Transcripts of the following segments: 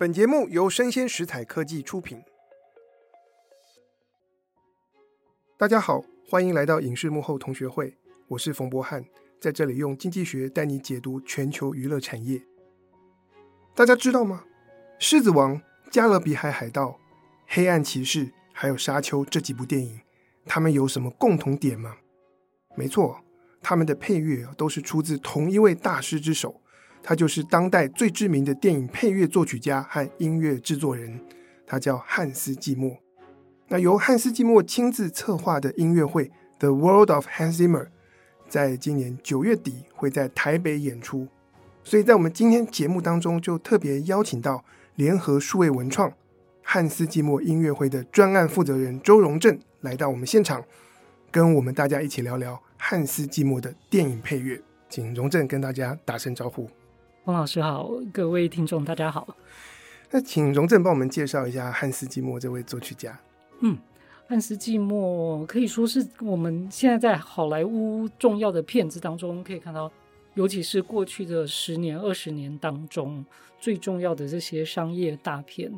本节目由生鲜食材科技出品。大家好，欢迎来到影视幕后同学会，我是冯博翰，在这里用经济学带你解读全球娱乐产业。大家知道吗？《狮子王》、《加勒比海海盗》、《黑暗骑士》还有《沙丘》这几部电影，它们有什么共同点吗？没错，他们的配乐都是出自同一位大师之手。他就是当代最知名的电影配乐作曲家和音乐制作人，他叫汉斯季默。那由汉斯季默亲自策划的音乐会《The World of Hans Zimmer》在今年九月底会在台北演出，所以在我们今天节目当中就特别邀请到联合数位文创汉斯季默音乐会的专案负责人周荣正来到我们现场，跟我们大家一起聊聊汉斯季默的电影配乐。请荣正跟大家打声招呼。冯老师好，各位听众大家好。那请荣正帮我们介绍一下汉斯季默这位作曲家。嗯，汉斯季默可以说是我们现在在好莱坞重要的片子当中可以看到，尤其是过去的十年、二十年当中最重要的这些商业大片，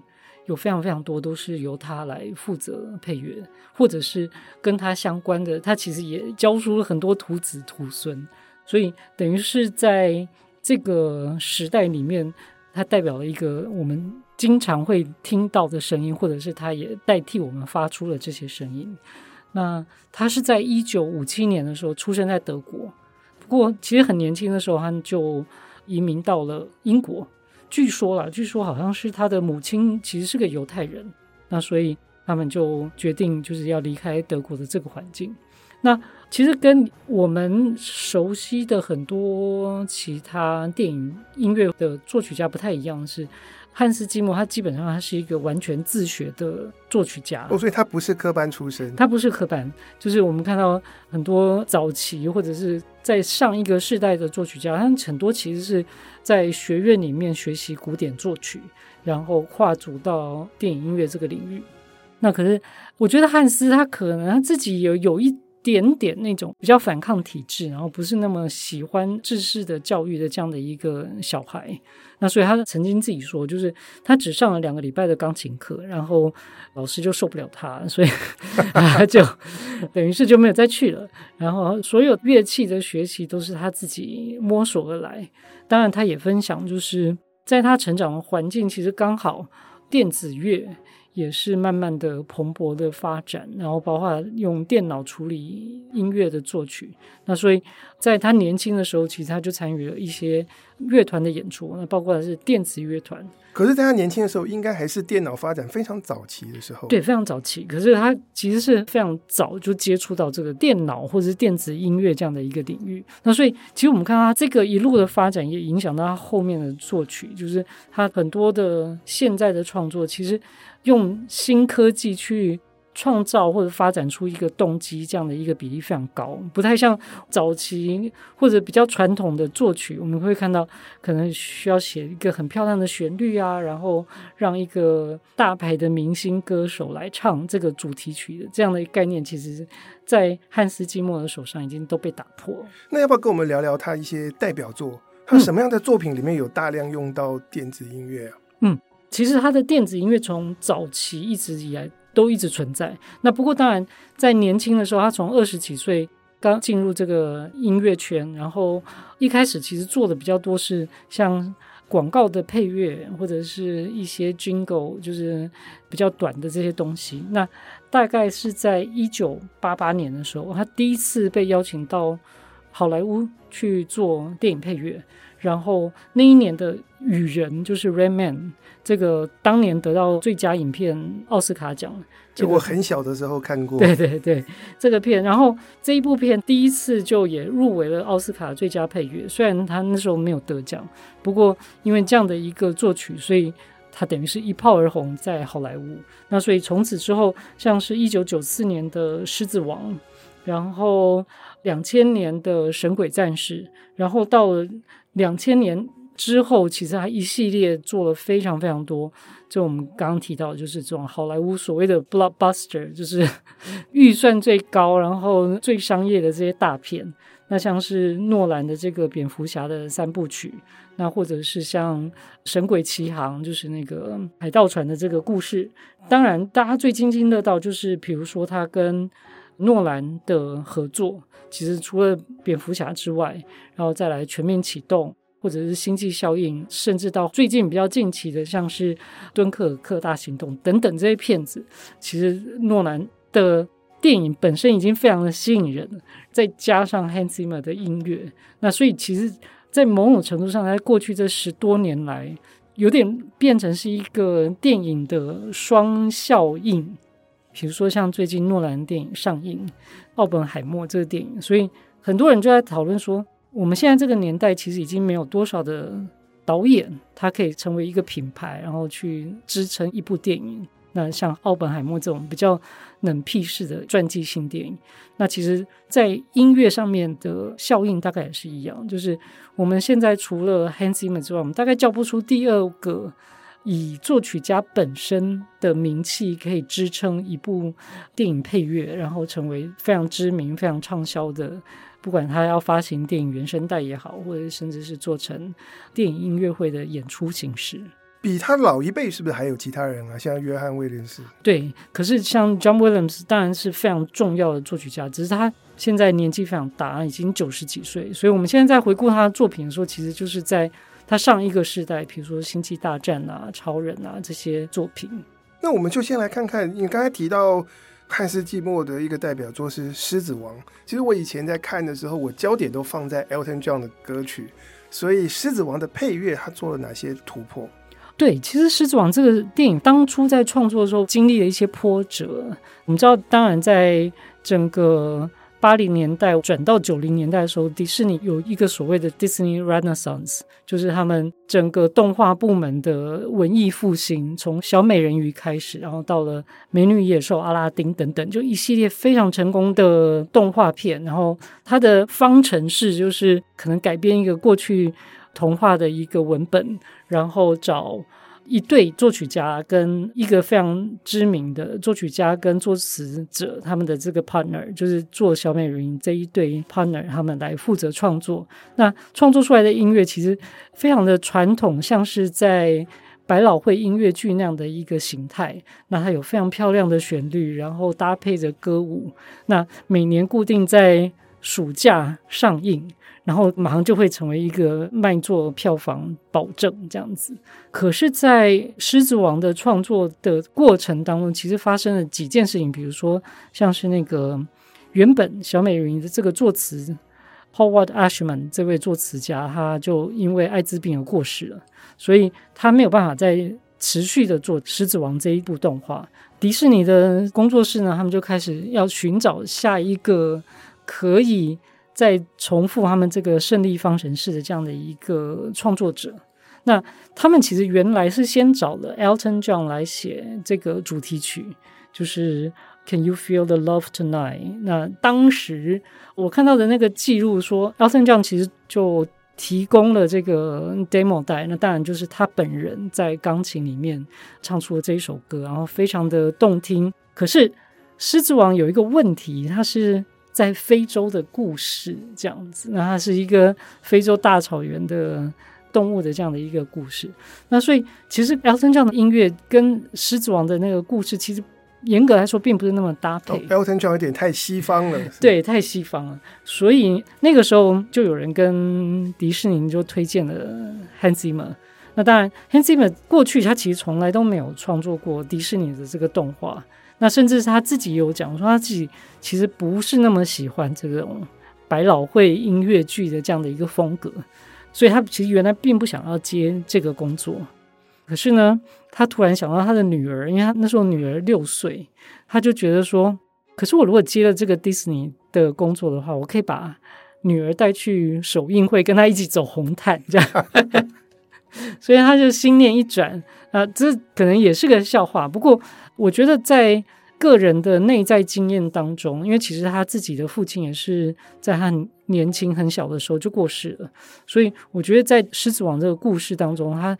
有非常非常多都是由他来负责配乐，或者是跟他相关的，他其实也教书了很多徒子徒孙，所以等于是在。这个时代里面，它代表了一个我们经常会听到的声音，或者是它也代替我们发出了这些声音。那他是在一九五七年的时候出生在德国，不过其实很年轻的时候他们就移民到了英国。据说啦，据说好像是他的母亲其实是个犹太人，那所以他们就决定就是要离开德国的这个环境。那其实跟我们熟悉的很多其他电影音乐的作曲家不太一样的是，汉斯季默他基本上他是一个完全自学的作曲家哦，所以他不是科班出身，他不是科班，就是我们看到很多早期或者是在上一个世代的作曲家，他们很多其实是在学院里面学习古典作曲，然后跨足到电影音乐这个领域。那可是我觉得汉斯他可能他自己有有一。点点那种比较反抗体制，然后不是那么喜欢制式的教育的这样的一个小孩，那所以他曾经自己说，就是他只上了两个礼拜的钢琴课，然后老师就受不了他，所以 他就 等于是就没有再去了。然后所有乐器的学习都是他自己摸索而来。当然，他也分享，就是在他成长的环境，其实刚好电子乐。也是慢慢的蓬勃的发展，然后包括用电脑处理音乐的作曲。那所以在他年轻的时候，其实他就参与了一些乐团的演出，那包括的是电子乐团。可是，在他年轻的时候，应该还是电脑发展非常早期的时候。对，非常早期。可是他其实是非常早就接触到这个电脑或者是电子音乐这样的一个领域。那所以，其实我们看到他这个一路的发展，也影响到他后面的作曲，就是他很多的现在的创作，其实。用新科技去创造或者发展出一个动机，这样的一个比例非常高，不太像早期或者比较传统的作曲。我们会看到，可能需要写一个很漂亮的旋律啊，然后让一个大牌的明星歌手来唱这个主题曲的这样的概念，其实，在汉斯季默的手上已经都被打破。那要不要跟我们聊聊他一些代表作？他什么样的作品里面有大量用到电子音乐啊？嗯。其实他的电子音乐从早期一直以来都一直存在。那不过当然，在年轻的时候，他从二十几岁刚进入这个音乐圈，然后一开始其实做的比较多是像广告的配乐或者是一些 jingle，就是比较短的这些东西。那大概是在一九八八年的时候，他第一次被邀请到好莱坞去做电影配乐。然后那一年的《雨人》就是《Rain Man》，这个当年得到最佳影片奥斯卡奖。就我很小的时候看过。对 对对，这个片，然后这一部片第一次就也入围了奥斯卡最佳配乐，虽然他那时候没有得奖，不过因为这样的一个作曲，所以他等于是一炮而红在好莱坞。那所以从此之后，像是一九九四年的《狮子王》，然后两千年的《神鬼战士》，然后到了。两千年之后，其实他一系列做了非常非常多，就我们刚刚提到，就是这种好莱坞所谓的 blockbuster，就是 预算最高，然后最商业的这些大片。那像是诺兰的这个蝙蝠侠的三部曲，那或者是像《神鬼奇航》，就是那个海盗船的这个故事。当然，大家最津津乐道就是，比如说他跟诺兰的合作，其实除了蝙蝠侠之外，然后再来全面启动。或者是星际效应，甚至到最近比较近期的，像是敦刻尔克大行动等等这些片子，其实诺兰的电影本身已经非常的吸引人了，再加上 Hans Zimmer 的音乐，那所以其实，在某种程度上，在过去这十多年来，有点变成是一个电影的双效应。比如说像最近诺兰电影上映《奥本海默》这个电影，所以很多人就在讨论说。我们现在这个年代，其实已经没有多少的导演，他可以成为一个品牌，然后去支撑一部电影。那像奥本海默这种比较冷僻式的传记性电影，那其实，在音乐上面的效应大概也是一样。就是我们现在除了 Hans Zimmer 之外，我们大概叫不出第二个以作曲家本身的名气可以支撑一部电影配乐，然后成为非常知名、非常畅销的。不管他要发行电影原声带也好，或者甚至是做成电影音乐会的演出形式，比他老一辈是不是还有其他人啊？像约翰威廉斯，对，可是像 John Williams 当然是非常重要的作曲家，只是他现在年纪非常大，已经九十几岁，所以我们现在在回顾他的作品的时候，其实就是在他上一个世代，比如说《星际大战》啊、《超人》啊这些作品。那我们就先来看看，你刚才提到。汉斯季默的一个代表作是《狮子王》。其实我以前在看的时候，我焦点都放在 Elton John 的歌曲。所以，《狮子王》的配乐他做了哪些突破？对，其实《狮子王》这个电影当初在创作的时候经历了一些波折。你知道，当然在整个。八零年代转到九零年代的时候，迪士尼有一个所谓的 Disney Renaissance，就是他们整个动画部门的文艺复兴，从小美人鱼开始，然后到了美女野兽、阿拉丁等等，就一系列非常成功的动画片。然后它的方程式就是可能改编一个过去童话的一个文本，然后找。一对作曲家跟一个非常知名的作曲家跟作词者，他们的这个 partner 就是做小美人鱼这一对 partner，他们来负责创作。那创作出来的音乐其实非常的传统，像是在百老汇音乐剧那样的一个形态。那它有非常漂亮的旋律，然后搭配着歌舞。那每年固定在暑假上映。然后马上就会成为一个卖座票房保证这样子。可是，在《狮子王》的创作的过程当中，其实发生了几件事情，比如说，像是那个原本小美人鱼的这个作词 Howard Ashman 这位作词家，他就因为艾滋病而过世了，所以他没有办法再持续的做《狮子王》这一部动画。迪士尼的工作室呢，他们就开始要寻找下一个可以。在重复他们这个胜利方程式的这样的一个创作者，那他们其实原来是先找了 Elton John 来写这个主题曲，就是 Can You Feel the Love Tonight？那当时我看到的那个记录说，Elton John 其实就提供了这个 demo 带，那当然就是他本人在钢琴里面唱出了这一首歌，然后非常的动听。可是《狮子王》有一个问题，它是。在非洲的故事这样子，那它是一个非洲大草原的动物的这样的一个故事。那所以其实 Elton John 的音乐跟《狮子王》的那个故事，其实严格来说并不是那么搭配。哦、Elton John 有点太西方了，对，太西方了。所以那个时候就有人跟迪士尼就推荐了 Hans Zimmer。那当然，Hans Zimmer 过去他其实从来都没有创作过迪士尼的这个动画。那甚至是他自己有讲说，他自己其实不是那么喜欢这种百老汇音乐剧的这样的一个风格，所以他其实原来并不想要接这个工作。可是呢，他突然想到他的女儿，因为他那时候女儿六岁，他就觉得说，可是我如果接了这个迪士尼的工作的话，我可以把女儿带去首映会，跟他一起走红毯，这样。所以他就心念一转，啊，这可能也是个笑话，不过。我觉得在个人的内在经验当中，因为其实他自己的父亲也是在他很年轻很小的时候就过世了，所以我觉得在《狮子王》这个故事当中，他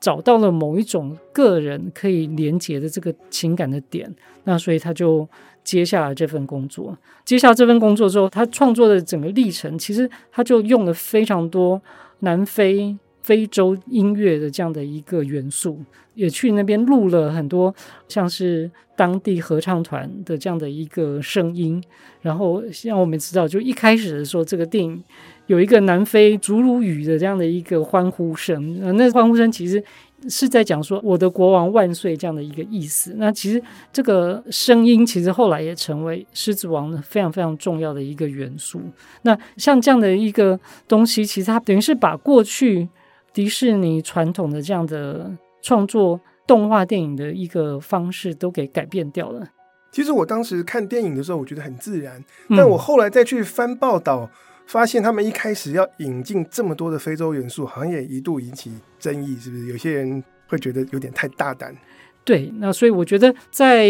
找到了某一种个人可以连接的这个情感的点，那所以他就接下了这份工作。接下这份工作之后，他创作的整个历程，其实他就用了非常多南非、非洲音乐的这样的一个元素，也去那边录了很多像是当地合唱团的这样的一个声音。然后像我们知道，就一开始的时候，这个电影。有一个南非祖鲁语的这样的一个欢呼声，那欢呼声其实是在讲说“我的国王万岁”这样的一个意思。那其实这个声音其实后来也成为《狮子王》非常非常重要的一个元素。那像这样的一个东西，其实它等于是把过去迪士尼传统的这样的创作动画电影的一个方式都给改变掉了。其实我当时看电影的时候，我觉得很自然，但我后来再去翻报道。发现他们一开始要引进这么多的非洲元素，好像也一度引起争议，是不是？有些人会觉得有点太大胆。对，那所以我觉得，在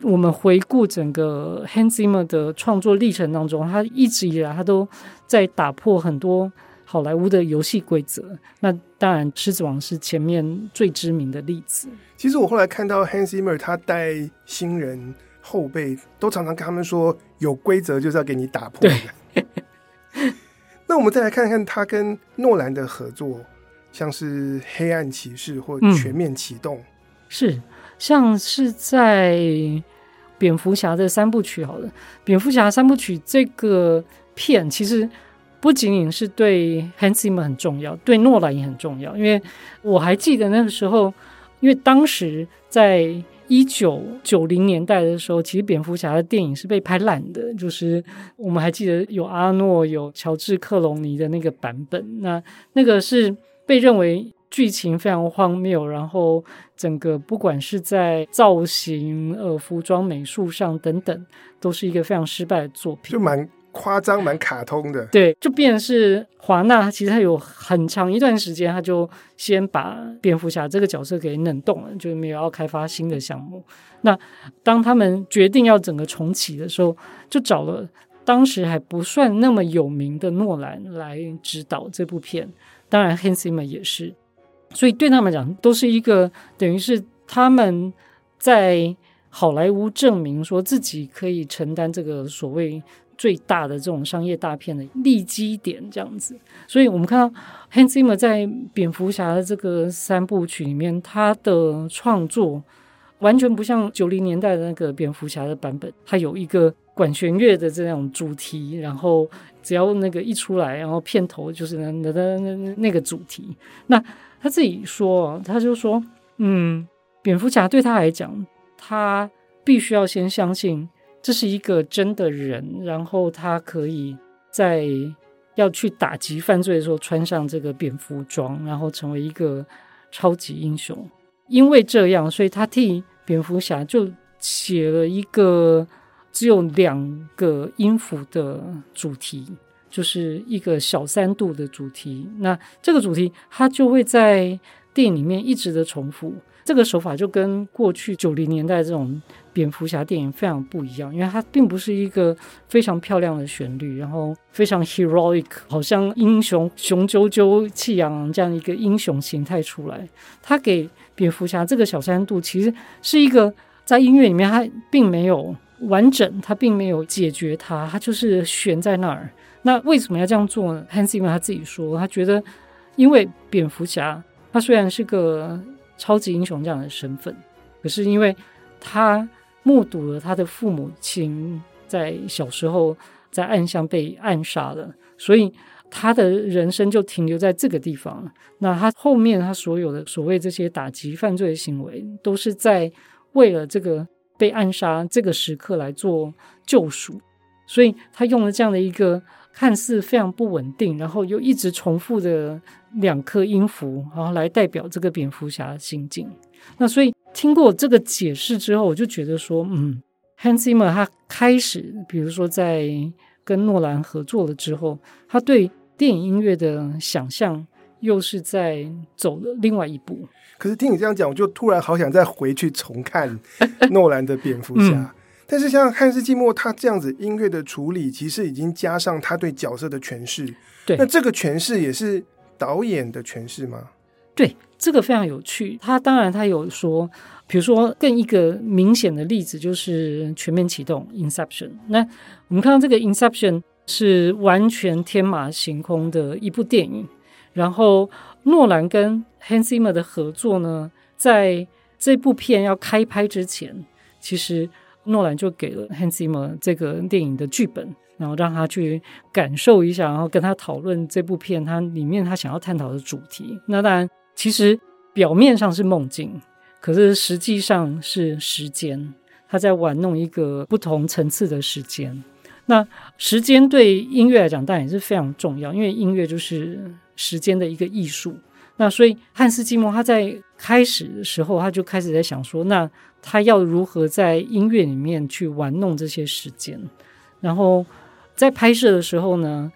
我们回顾整个 Hans Zimmer 的创作历程当中，他一直以来他都在打破很多好莱坞的游戏规则。那当然，《狮子王》是前面最知名的例子。其实我后来看到 Hans Zimmer 他带新人后辈，都常常跟他们说，有规则就是要给你打破的。那我们再来看看他跟诺兰的合作，像是《黑暗骑士》或《全面启动》，嗯，是像是在蝙蝠侠的三部曲。好了，蝙蝠侠三部曲这个片其实不仅仅是对 Hans Zimmer 很重要，对诺兰也很重要。因为我还记得那个时候，因为当时在。一九九零年代的时候，其实蝙蝠侠的电影是被拍烂的，就是我们还记得有阿诺、有乔治克隆尼的那个版本，那那个是被认为剧情非常荒谬，然后整个不管是在造型、呃服装、美术上等等，都是一个非常失败的作品，就蛮。夸张蛮卡通的，对，就变是华纳，其实他有很长一段时间，他就先把蝙蝠侠这个角色给冷冻了，就没有要开发新的项目。那当他们决定要整个重启的时候，就找了当时还不算那么有名的诺兰来指导这部片，当然 Hans Zimmer 也是，所以对他们讲，都是一个等于是他们在好莱坞证明说自己可以承担这个所谓。最大的这种商业大片的利基点这样子，所以我们看到 Hans Zimmer 在蝙蝠侠的这个三部曲里面，他的创作完全不像九零年代的那个蝙蝠侠的版本，他有一个管弦乐的这种主题，然后只要那个一出来，然后片头就是那那那那个主题。那他自己说，他就说，嗯，蝙蝠侠对他来讲，他必须要先相信。这是一个真的人，然后他可以在要去打击犯罪的时候穿上这个蝙蝠装，然后成为一个超级英雄。因为这样，所以他替蝙蝠侠就写了一个只有两个音符的主题，就是一个小三度的主题。那这个主题他就会在电影里面一直的重复。这个手法就跟过去九零年代这种蝙蝠侠电影非常不一样，因为它并不是一个非常漂亮的旋律，然后非常 heroic，好像英雄雄赳赳、气昂昂这样一个英雄形态出来。他给蝙蝠侠这个小三度，其实是一个在音乐里面，它并没有完整，它并没有解决它，它就是悬在那儿。那为什么要这样做呢？Hans Zimmer 他自己说，他觉得因为蝙蝠侠，他虽然是个超级英雄这样的身份，可是因为他目睹了他的父母亲在小时候在暗巷被暗杀了，所以他的人生就停留在这个地方了。那他后面他所有的所谓这些打击犯罪的行为，都是在为了这个被暗杀这个时刻来做救赎。所以他用了这样的一个看似非常不稳定，然后又一直重复的。两颗音符，然后来代表这个蝙蝠侠的心境。那所以听过这个解释之后，我就觉得说，嗯，Hans Zimmer 他开始，比如说在跟诺兰合作了之后，他对电影音乐的想象又是在走了另外一步。可是听你这样讲，我就突然好想再回去重看 诺兰的蝙蝠侠。嗯、但是像汉斯季默他这样子音乐的处理，其实已经加上他对角色的诠释。对，那这个诠释也是。导演的诠释吗？对，这个非常有趣。他当然他有说，比如说更一个明显的例子就是全面启动 Inception。那我们看到这个 Inception 是完全天马行空的一部电影，然后诺兰跟 Hans Zimmer 的合作呢，在这部片要开拍之前，其实诺兰就给了 Hans Zimmer 这个电影的剧本。然后让他去感受一下，然后跟他讨论这部片，他里面他想要探讨的主题。那当然，其实表面上是梦境，可是实际上是时间。他在玩弄一个不同层次的时间。那时间对音乐来讲，当然也是非常重要，因为音乐就是时间的一个艺术。那所以汉斯季默他在开始的时候，他就开始在想说，那他要如何在音乐里面去玩弄这些时间，然后。在拍摄的时候呢，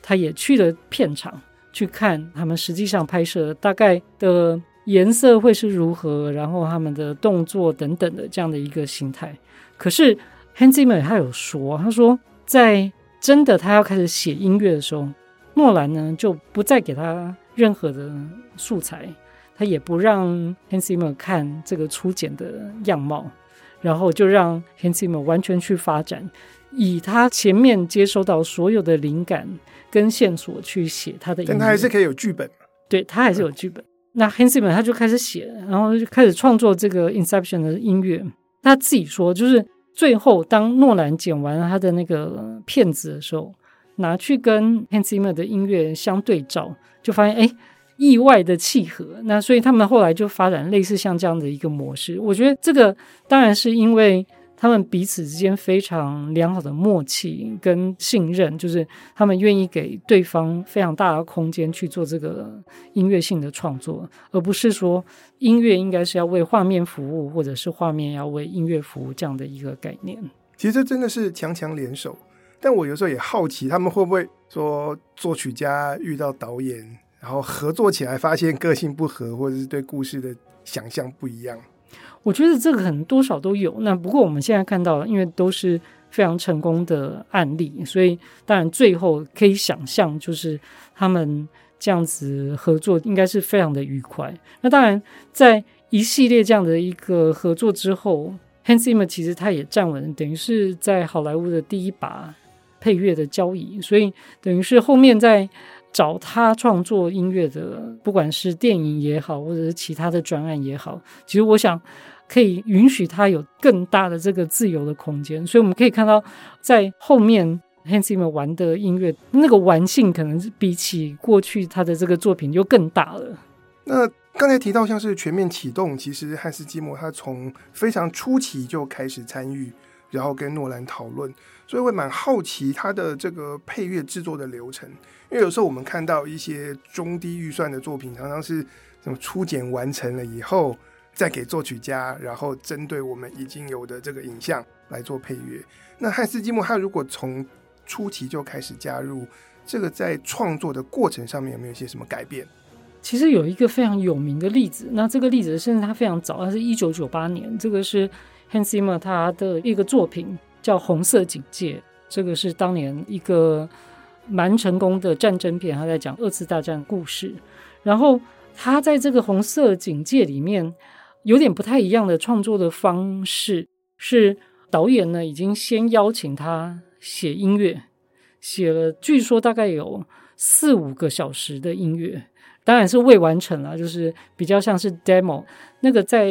他也去了片场去看他们实际上拍摄大概的颜色会是如何，然后他们的动作等等的这样的一个形态。可是 Hans Zimmer 他有说，他说在真的他要开始写音乐的时候，诺兰呢就不再给他任何的素材，他也不让 Hans Zimmer 看这个初剪的样貌，然后就让 Hans Zimmer 完全去发展。以他前面接收到所有的灵感跟线索去写他的音乐，但他还是可以有剧本。对，他还是有剧本。嗯、那 Hans Zimmer 他就开始写，然后就开始创作这个 Inception 的音乐。他自己说，就是最后当诺兰剪完了他的那个片子的时候，拿去跟 Hans Zimmer 的音乐相对照，就发现哎，意外的契合。那所以他们后来就发展类似像这样的一个模式。我觉得这个当然是因为。他们彼此之间非常良好的默契跟信任，就是他们愿意给对方非常大的空间去做这个音乐性的创作，而不是说音乐应该是要为画面服务，或者是画面要为音乐服务这样的一个概念。其实这真的是强强联手，但我有时候也好奇，他们会不会说作曲家遇到导演，然后合作起来发现个性不合，或者是对故事的想象不一样。我觉得这个可能多少都有。那不过我们现在看到，因为都是非常成功的案例，所以当然最后可以想象，就是他们这样子合作应该是非常的愉快。那当然，在一系列这样的一个合作之后，Hans Zimmer 其实他也站稳，等于是在好莱坞的第一把配乐的交椅，所以等于是后面在找他创作音乐的，不管是电影也好，或者是其他的专案也好，其实我想。可以允许他有更大的这个自由的空间，所以我们可以看到，在后面 Hans Zimmer 玩的音乐，那个玩性可能比起过去他的这个作品就更大了。那刚才提到像是全面启动，其实汉斯季默他从非常初期就开始参与，然后跟诺兰讨论，所以我蛮好奇他的这个配乐制作的流程，因为有时候我们看到一些中低预算的作品，常常是什么初剪完成了以后。再给作曲家，然后针对我们已经有的这个影像来做配乐。那汉斯季默他如果从初期就开始加入，这个在创作的过程上面有没有一些什么改变？其实有一个非常有名的例子，那这个例子甚至它非常早，它是一九九八年，这个是 Hans Zimmer 他的一个作品叫《红色警戒》，这个是当年一个蛮成功的战争片，他在讲二次大战故事，然后他在这个《红色警戒》里面。有点不太一样的创作的方式，是导演呢已经先邀请他写音乐，写了据说大概有四五个小时的音乐，当然是未完成了，就是比较像是 demo。那个在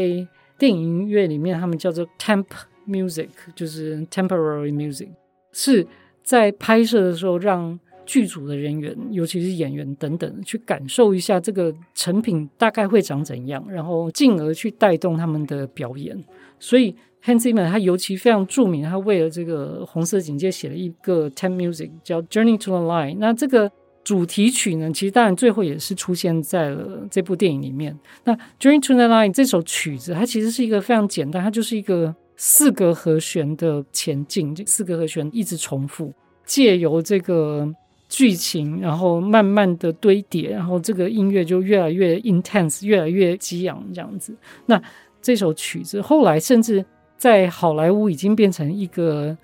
电影音乐里面，他们叫做 temp music，就是 temporary music，是在拍摄的时候让。剧组的人员，尤其是演员等等，去感受一下这个成品大概会长怎样，然后进而去带动他们的表演。所以 Hans Zimmer 他尤其非常著名，他为了这个红色警戒写了一个 temp music 叫 Journey to the Line。那这个主题曲呢，其实当然最后也是出现在了这部电影里面。那 Journey to the Line 这首曲子，它其实是一个非常简单，它就是一个四个和弦的前进，这四个和弦一直重复，借由这个。剧情，然后慢慢的堆叠，然后这个音乐就越来越 intense，越来越激昂这样子。那这首曲子后来甚至在好莱坞已经变成一个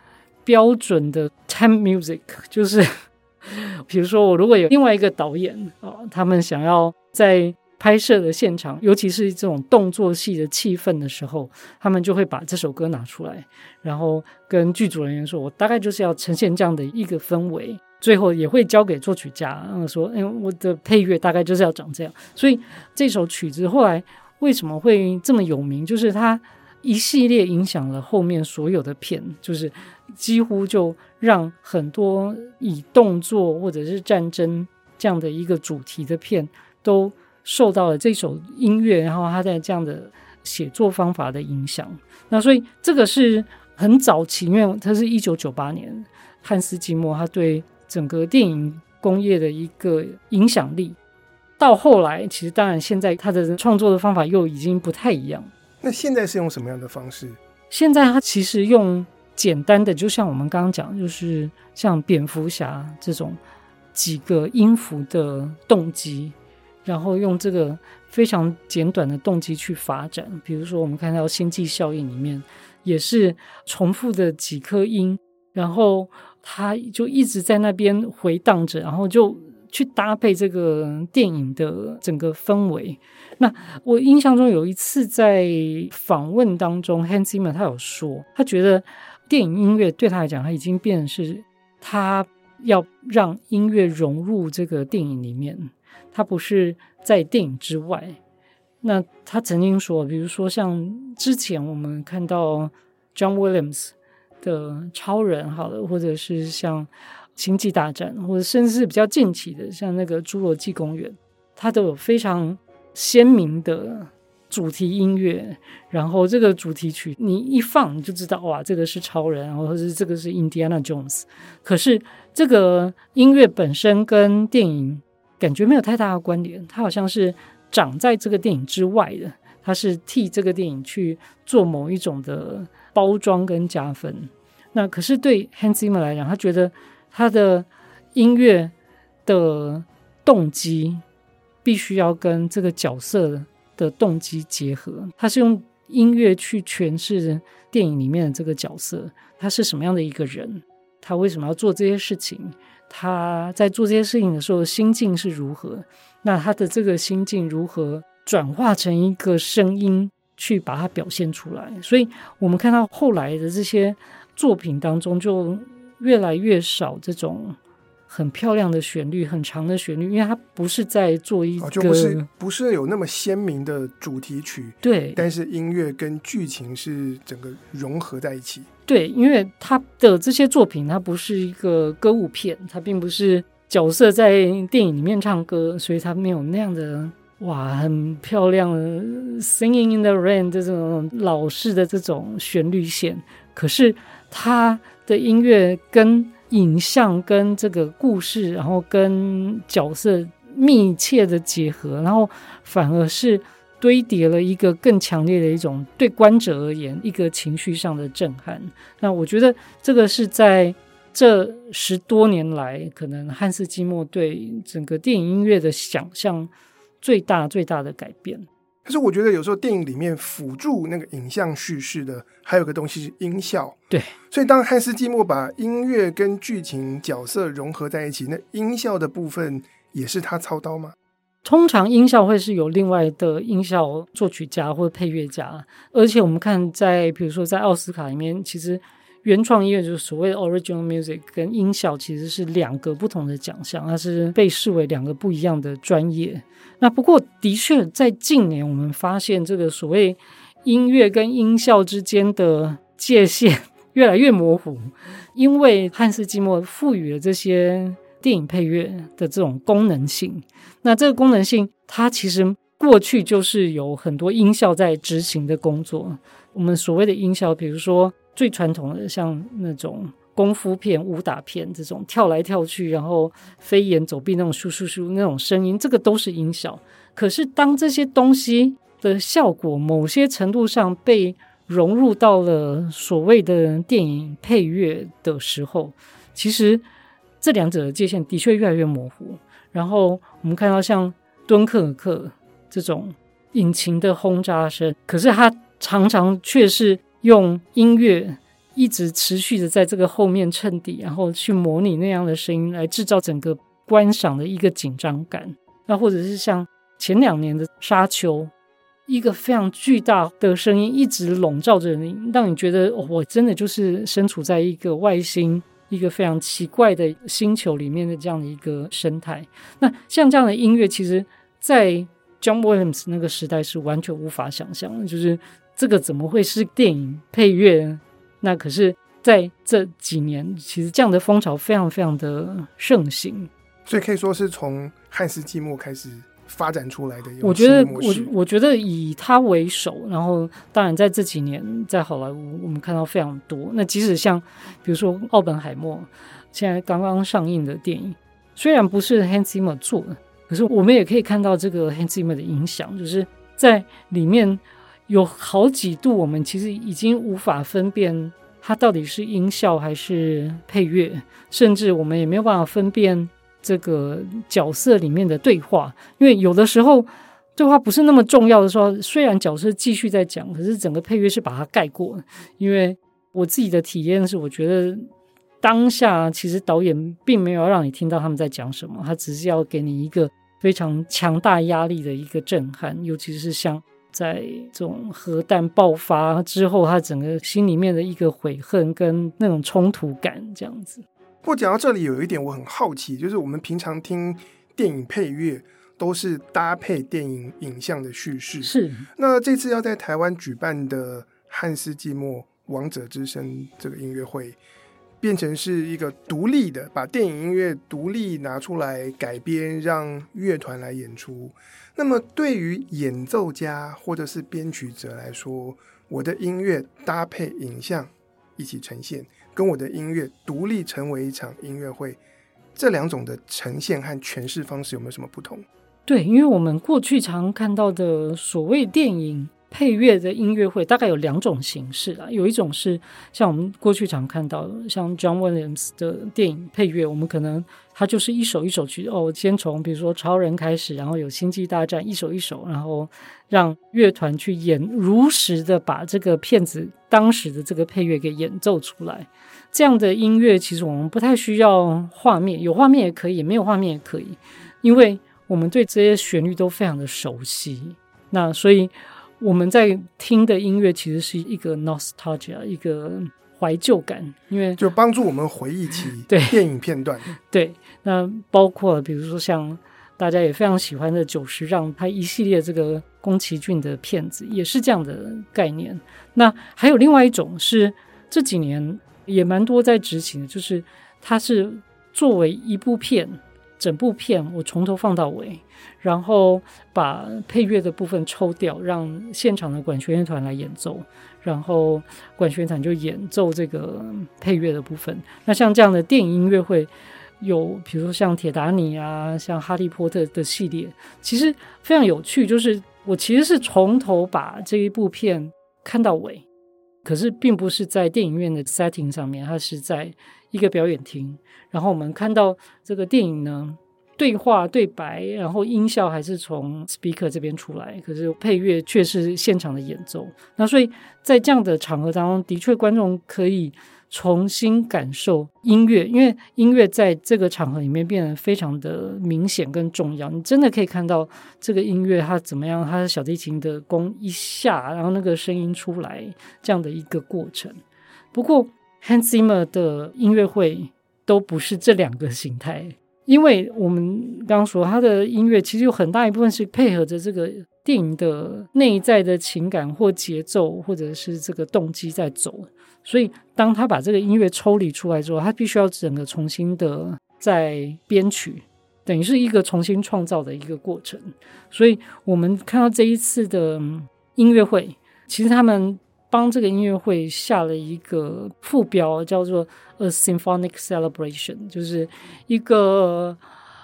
标准的 theme music，就是 比如说我如果有另外一个导演啊，他们想要在拍摄的现场，尤其是这种动作戏的气氛的时候，他们就会把这首歌拿出来，然后跟剧组人员说：“我大概就是要呈现这样的一个氛围。”最后也会交给作曲家，嗯说：“哎，我的配乐大概就是要长这样。”所以这首曲子后来为什么会这么有名？就是它一系列影响了后面所有的片，就是几乎就让很多以动作或者是战争这样的一个主题的片都受到了这首音乐，然后他在这样的写作方法的影响。那所以这个是很早期，因为它是一九九八年，汉斯季默他对。整个电影工业的一个影响力，到后来其实当然现在他的创作的方法又已经不太一样。那现在是用什么样的方式？现在他其实用简单的，就像我们刚刚讲，就是像蝙蝠侠这种几个音符的动机，然后用这个非常简短的动机去发展。比如说我们看到《星际效应》里面也是重复的几颗音，然后。他就一直在那边回荡着，然后就去搭配这个电影的整个氛围。那我印象中有一次在访问当中，Hans Zimmer 他有说，他觉得电影音乐对他来讲，他已经变是他要让音乐融入这个电影里面，他不是在电影之外。那他曾经说，比如说像之前我们看到 John Williams。的超人好了，或者是像星际大战，或者甚至是比较近期的，像那个侏罗纪公园，它都有非常鲜明的主题音乐。然后这个主题曲你一放，你就知道哇，这个是超人，或者是这个是 Indiana Jones。可是这个音乐本身跟电影感觉没有太大的关联，它好像是长在这个电影之外的，它是替这个电影去做某一种的。包装跟加分，那可是对 Hans Zimmer 来讲，他觉得他的音乐的动机必须要跟这个角色的动机结合。他是用音乐去诠释电影里面的这个角色，他是什么样的一个人，他为什么要做这些事情，他在做这些事情的时候心境是如何，那他的这个心境如何转化成一个声音。去把它表现出来，所以我们看到后来的这些作品当中，就越来越少这种很漂亮的旋律、很长的旋律，因为它不是在做一个，就不是不是有那么鲜明的主题曲，对，但是音乐跟剧情是整个融合在一起，对，因为他的这些作品，它不是一个歌舞片，它并不是角色在电影里面唱歌，所以它没有那样的。哇，很漂亮，Singing in the Rain 这种老式的这种旋律线，可是它的音乐跟影像、跟这个故事，然后跟角色密切的结合，然后反而是堆叠了一个更强烈的一种对观者而言一个情绪上的震撼。那我觉得这个是在这十多年来，可能汉斯季默对整个电影音乐的想象。最大最大的改变，可是我觉得有时候电影里面辅助那个影像叙事的，还有个东西是音效。对，所以当汉斯季默把音乐跟剧情角色融合在一起，那音效的部分也是他操刀吗？通常音效会是有另外的音效作曲家或配乐家，而且我们看在比如说在奥斯卡里面，其实。原创音乐就是所谓的 original music，跟音效其实是两个不同的奖项，它是被视为两个不一样的专业。那不过的确，在近年我们发现这个所谓音乐跟音效之间的界限越来越模糊，因为汉斯季默赋予了这些电影配乐的这种功能性。那这个功能性，它其实过去就是有很多音效在执行的工作。我们所谓的音效，比如说。最传统的像那种功夫片、武打片这种跳来跳去，然后飞檐走壁那种咻咻咻那种声音，这个都是音效。可是当这些东西的效果某些程度上被融入到了所谓的电影配乐的时候，其实这两者的界限的确越来越模糊。然后我们看到像敦刻尔克这种引擎的轰炸声，可是它常常却是。用音乐一直持续的在这个后面衬底，然后去模拟那样的声音，来制造整个观赏的一个紧张感。那或者是像前两年的《沙丘》，一个非常巨大的声音一直笼罩着你，让你觉得我真的就是身处在一个外星、一个非常奇怪的星球里面的这样的一个生态。那像这样的音乐，其实，在 John Williams 那个时代是完全无法想象的，就是这个怎么会是电影配乐？那可是在这几年，其实这样的风潮非常非常的盛行，所以可以说是从汉斯季默开始。发展出来的，我觉得我我觉得以他为首，然后当然在这几年在好莱坞我们看到非常多。那即使像比如说《奥本海默》，现在刚刚上映的电影，虽然不是 Hans Zimmer 做的，可是我们也可以看到这个 Hans Zimmer 的影响，就是在里面有好几度，我们其实已经无法分辨它到底是音效还是配乐，甚至我们也没有办法分辨。这个角色里面的对话，因为有的时候对话不是那么重要的时候，虽然角色继续在讲，可是整个配乐是把它盖过。因为我自己的体验是，我觉得当下其实导演并没有让你听到他们在讲什么，他只是要给你一个非常强大压力的一个震撼，尤其是像在这种核弹爆发之后，他整个心里面的一个悔恨跟那种冲突感这样子。不过讲到这里，有一点我很好奇，就是我们平常听电影配乐都是搭配电影影像的叙事，是。那这次要在台湾举办的汉斯季默《王者之声》这个音乐会，变成是一个独立的，把电影音乐独立拿出来改编，让乐团来演出。那么对于演奏家或者是编曲者来说，我的音乐搭配影像一起呈现。跟我的音乐独立成为一场音乐会，这两种的呈现和诠释方式有没有什么不同？对，因为我们过去常看到的所谓电影配乐的音乐会，大概有两种形式啊。有一种是像我们过去常看到的，像 John Williams 的电影配乐，我们可能它就是一首一首去哦，先从比如说超人开始，然后有星际大战一首一首，然后让乐团去演，如实的把这个片子当时的这个配乐给演奏出来。这样的音乐其实我们不太需要画面，有画面也可以，没有画面也可以，因为我们对这些旋律都非常的熟悉。那所以我们在听的音乐其实是一个 nostalgia，一个怀旧感，因为就帮助我们回忆起 对电影片段。对，对，那包括比如说像大家也非常喜欢的久石让拍一系列这个宫崎骏的片子，也是这样的概念。那还有另外一种是这几年。也蛮多在执行的，就是它是作为一部片，整部片我从头放到尾，然后把配乐的部分抽掉，让现场的管弦乐团来演奏，然后管弦乐团就演奏这个配乐的部分。那像这样的电影音乐会，有比如说像铁达尼啊，像哈利波特的系列，其实非常有趣。就是我其实是从头把这一部片看到尾。可是并不是在电影院的 setting 上面，它是在一个表演厅。然后我们看到这个电影呢，对话对白，然后音效还是从 speaker 这边出来，可是配乐却是现场的演奏。那所以在这样的场合当中，的确观众可以。重新感受音乐，因为音乐在这个场合里面变得非常的明显跟重要。你真的可以看到这个音乐它怎么样，它的小提琴的弓一下，然后那个声音出来这样的一个过程。不过 Hans Zimmer 的音乐会都不是这两个形态，因为我们刚刚说他的音乐其实有很大一部分是配合着这个电影的内在的情感或节奏，或者是这个动机在走。所以，当他把这个音乐抽离出来之后，他必须要整个重新的再编曲，等于是一个重新创造的一个过程。所以我们看到这一次的音乐会，其实他们帮这个音乐会下了一个副标，叫做 “A Symphonic Celebration”，就是一个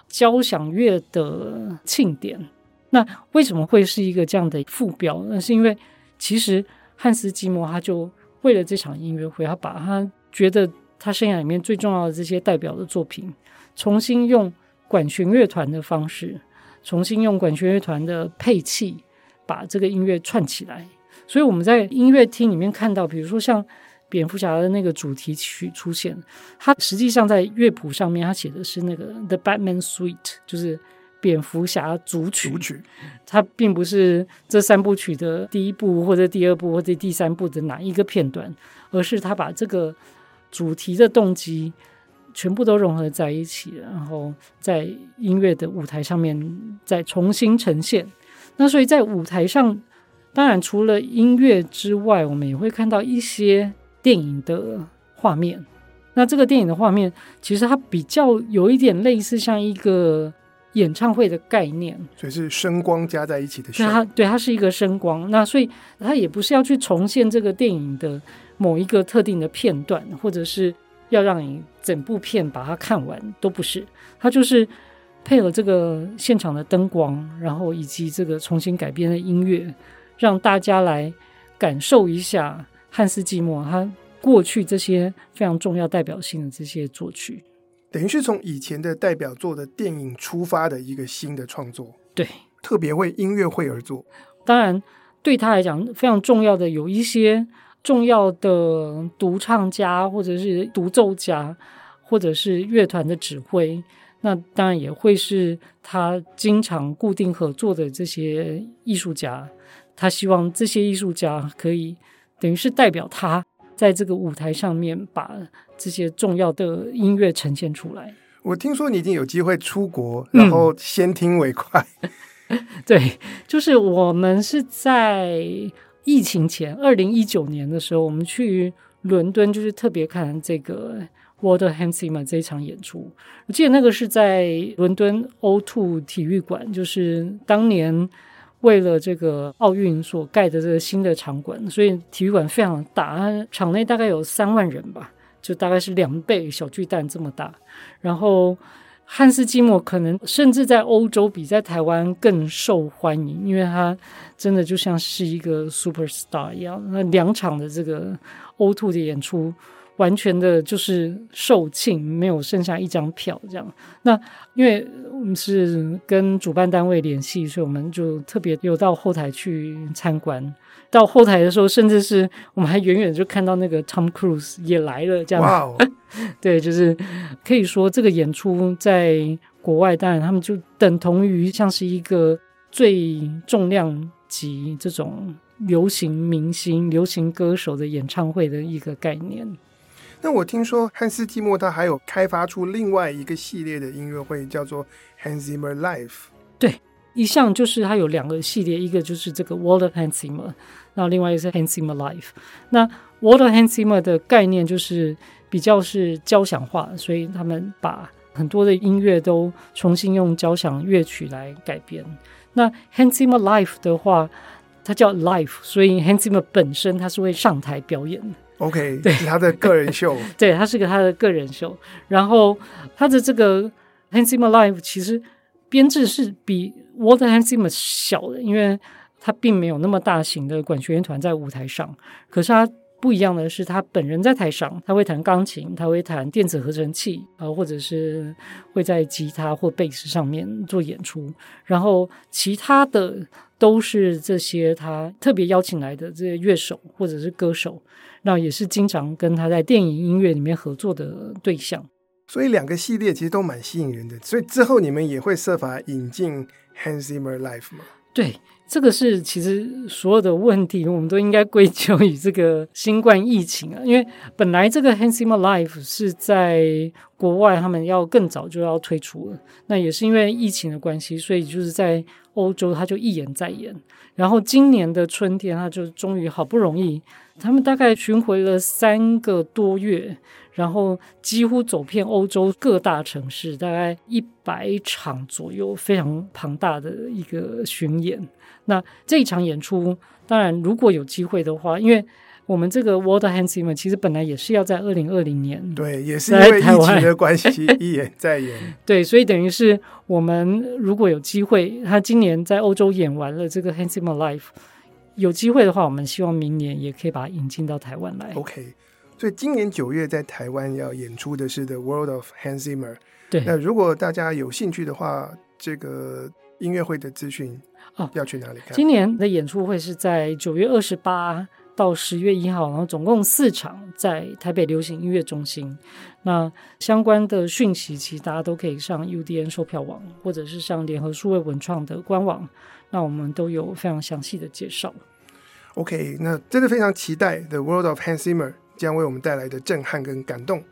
交响乐的庆典。那为什么会是一个这样的副标？那是因为其实汉斯季默他就。为了这场音乐会，他把他觉得他生涯里面最重要的这些代表的作品，重新用管弦乐团的方式，重新用管弦乐团的配器，把这个音乐串起来。所以我们在音乐厅里面看到，比如说像蝙蝠侠的那个主题曲出现，它实际上在乐谱上面，它写的是那个 The Batman Suite，就是蝙蝠侠主曲，它并不是这三部曲的第一部或者第二部或者第三部的哪一个片段，而是他把这个主题的动机全部都融合在一起，然后在音乐的舞台上面再重新呈现。那所以在舞台上，当然除了音乐之外，我们也会看到一些电影的画面。那这个电影的画面，其实它比较有一点类似像一个演唱会的概念，所以是声光加在一起的。对它，对它是一个声光。那所以它也不是要去重现这个电影的某一个特定的片段，或者是要让你整部片把它看完，都不是。它就是配合这个现场的灯光，然后以及这个重新改编的音乐，让大家来感受一下汉斯季默他。过去这些非常重要、代表性的这些作曲，等于是从以前的代表作的电影出发的一个新的创作。对，特别为音乐会而做。当然，对他来讲非常重要的有一些重要的独唱家，或者是独奏家，或者是乐团的指挥。那当然也会是他经常固定合作的这些艺术家。他希望这些艺术家可以等于是代表他。在这个舞台上面，把这些重要的音乐呈现出来。我听说你已经有机会出国，然后先听为快。嗯、对，就是我们是在疫情前，二零一九年的时候，我们去伦敦，就是特别看这个 Hans Zimmer 这一场演出。我记得那个是在伦敦 O2 体育馆，就是当年。为了这个奥运所盖的这个新的场馆，所以体育馆非常大，它场内大概有三万人吧，就大概是两倍小巨蛋这么大。然后汉斯季默可能甚至在欧洲比在台湾更受欢迎，因为他真的就像是一个 super star 一样。那两场的这个 O2 的演出。完全的就是售罄，没有剩下一张票这样。那因为我们是跟主办单位联系，所以我们就特别有到后台去参观。到后台的时候，甚至是我们还远远就看到那个 Tom Cruise 也来了这样。哇哦！对，就是可以说这个演出在国外，当然他们就等同于像是一个最重量级这种流行明星、流行歌手的演唱会的一个概念。那我听说汉斯季默他还有开发出另外一个系列的音乐会，叫做 Hans Zimmer Live。对，一项就是它有两个系列，一个就是这个 Walter Hans Zimmer，然后另外一个是 Hans Zimmer Life。那 Walter Hans Zimmer 的概念就是比较是交响化，所以他们把很多的音乐都重新用交响乐曲来改编。那 Hans Zimmer Life 的话，它叫 Life，所以 Hans Zimmer 本身他是会上台表演的。OK，对，是他的个人秀。对，他是个他的个人秀。然后他的这个 Hans Zimmer Life 其实编制是比 Walter Hans Zimmer 小的，因为他并没有那么大型的管弦乐团在舞台上。可是他不一样的是，他本人在台上，他会弹钢琴，他会弹电子合成器啊，或者是会在吉他或贝斯上面做演出。然后其他的都是这些他特别邀请来的这些乐手或者是歌手。那也是经常跟他在电影音乐里面合作的对象，所以两个系列其实都蛮吸引人的。所以之后你们也会设法引进 Hans Zimmer Life 吗？对，这个是其实所有的问题，我们都应该归咎于这个新冠疫情啊。因为本来这个 Hans Zimmer Life 是在国外，他们要更早就要推出了。那也是因为疫情的关系，所以就是在欧洲他就一延再延。然后今年的春天，他就终于好不容易。他们大概巡回了三个多月，然后几乎走遍欧洲各大城市，大概一百场左右，非常庞大的一个巡演。那这一场演出，当然如果有机会的话，因为我们这个 World Hans Zimmer 其实本来也是要在二零二零年，对，也是因为疫情的关系一演再演。对，所以等于是我们如果有机会，他今年在欧洲演完了这个 Hans Zimmer Live。有机会的话，我们希望明年也可以把它引进到台湾来。OK，所以今年九月在台湾要演出的是《The World of Hans Zimmer》。对，那如果大家有兴趣的话，这个音乐会的资讯啊要去哪里看？今年的演出会是在九月二十八到十月一号，然后总共四场在台北流行音乐中心。那相关的讯息，其实大家都可以上 UDN 售票网，或者是上联合数位文创的官网，那我们都有非常详细的介绍。OK，那真的非常期待《The World of Hans Zimmer》将为我们带来的震撼跟感动。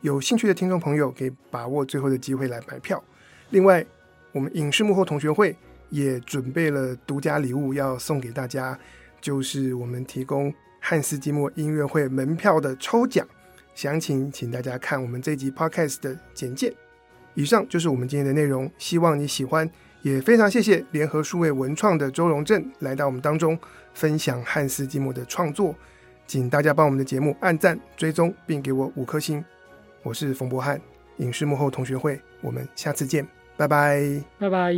有兴趣的听众朋友可以把握最后的机会来买票。另外，我们影视幕后同学会也准备了独家礼物要送给大家，就是我们提供汉斯季默音乐会门票的抽奖。详情请大家看我们这集 Podcast 的简介。以上就是我们今天的内容，希望你喜欢。也非常谢谢联合数位文创的周荣正来到我们当中分享汉斯季默的创作，请大家帮我们的节目按赞、追踪，并给我五颗星。我是冯博翰，影视幕后同学会，我们下次见，拜拜，拜拜。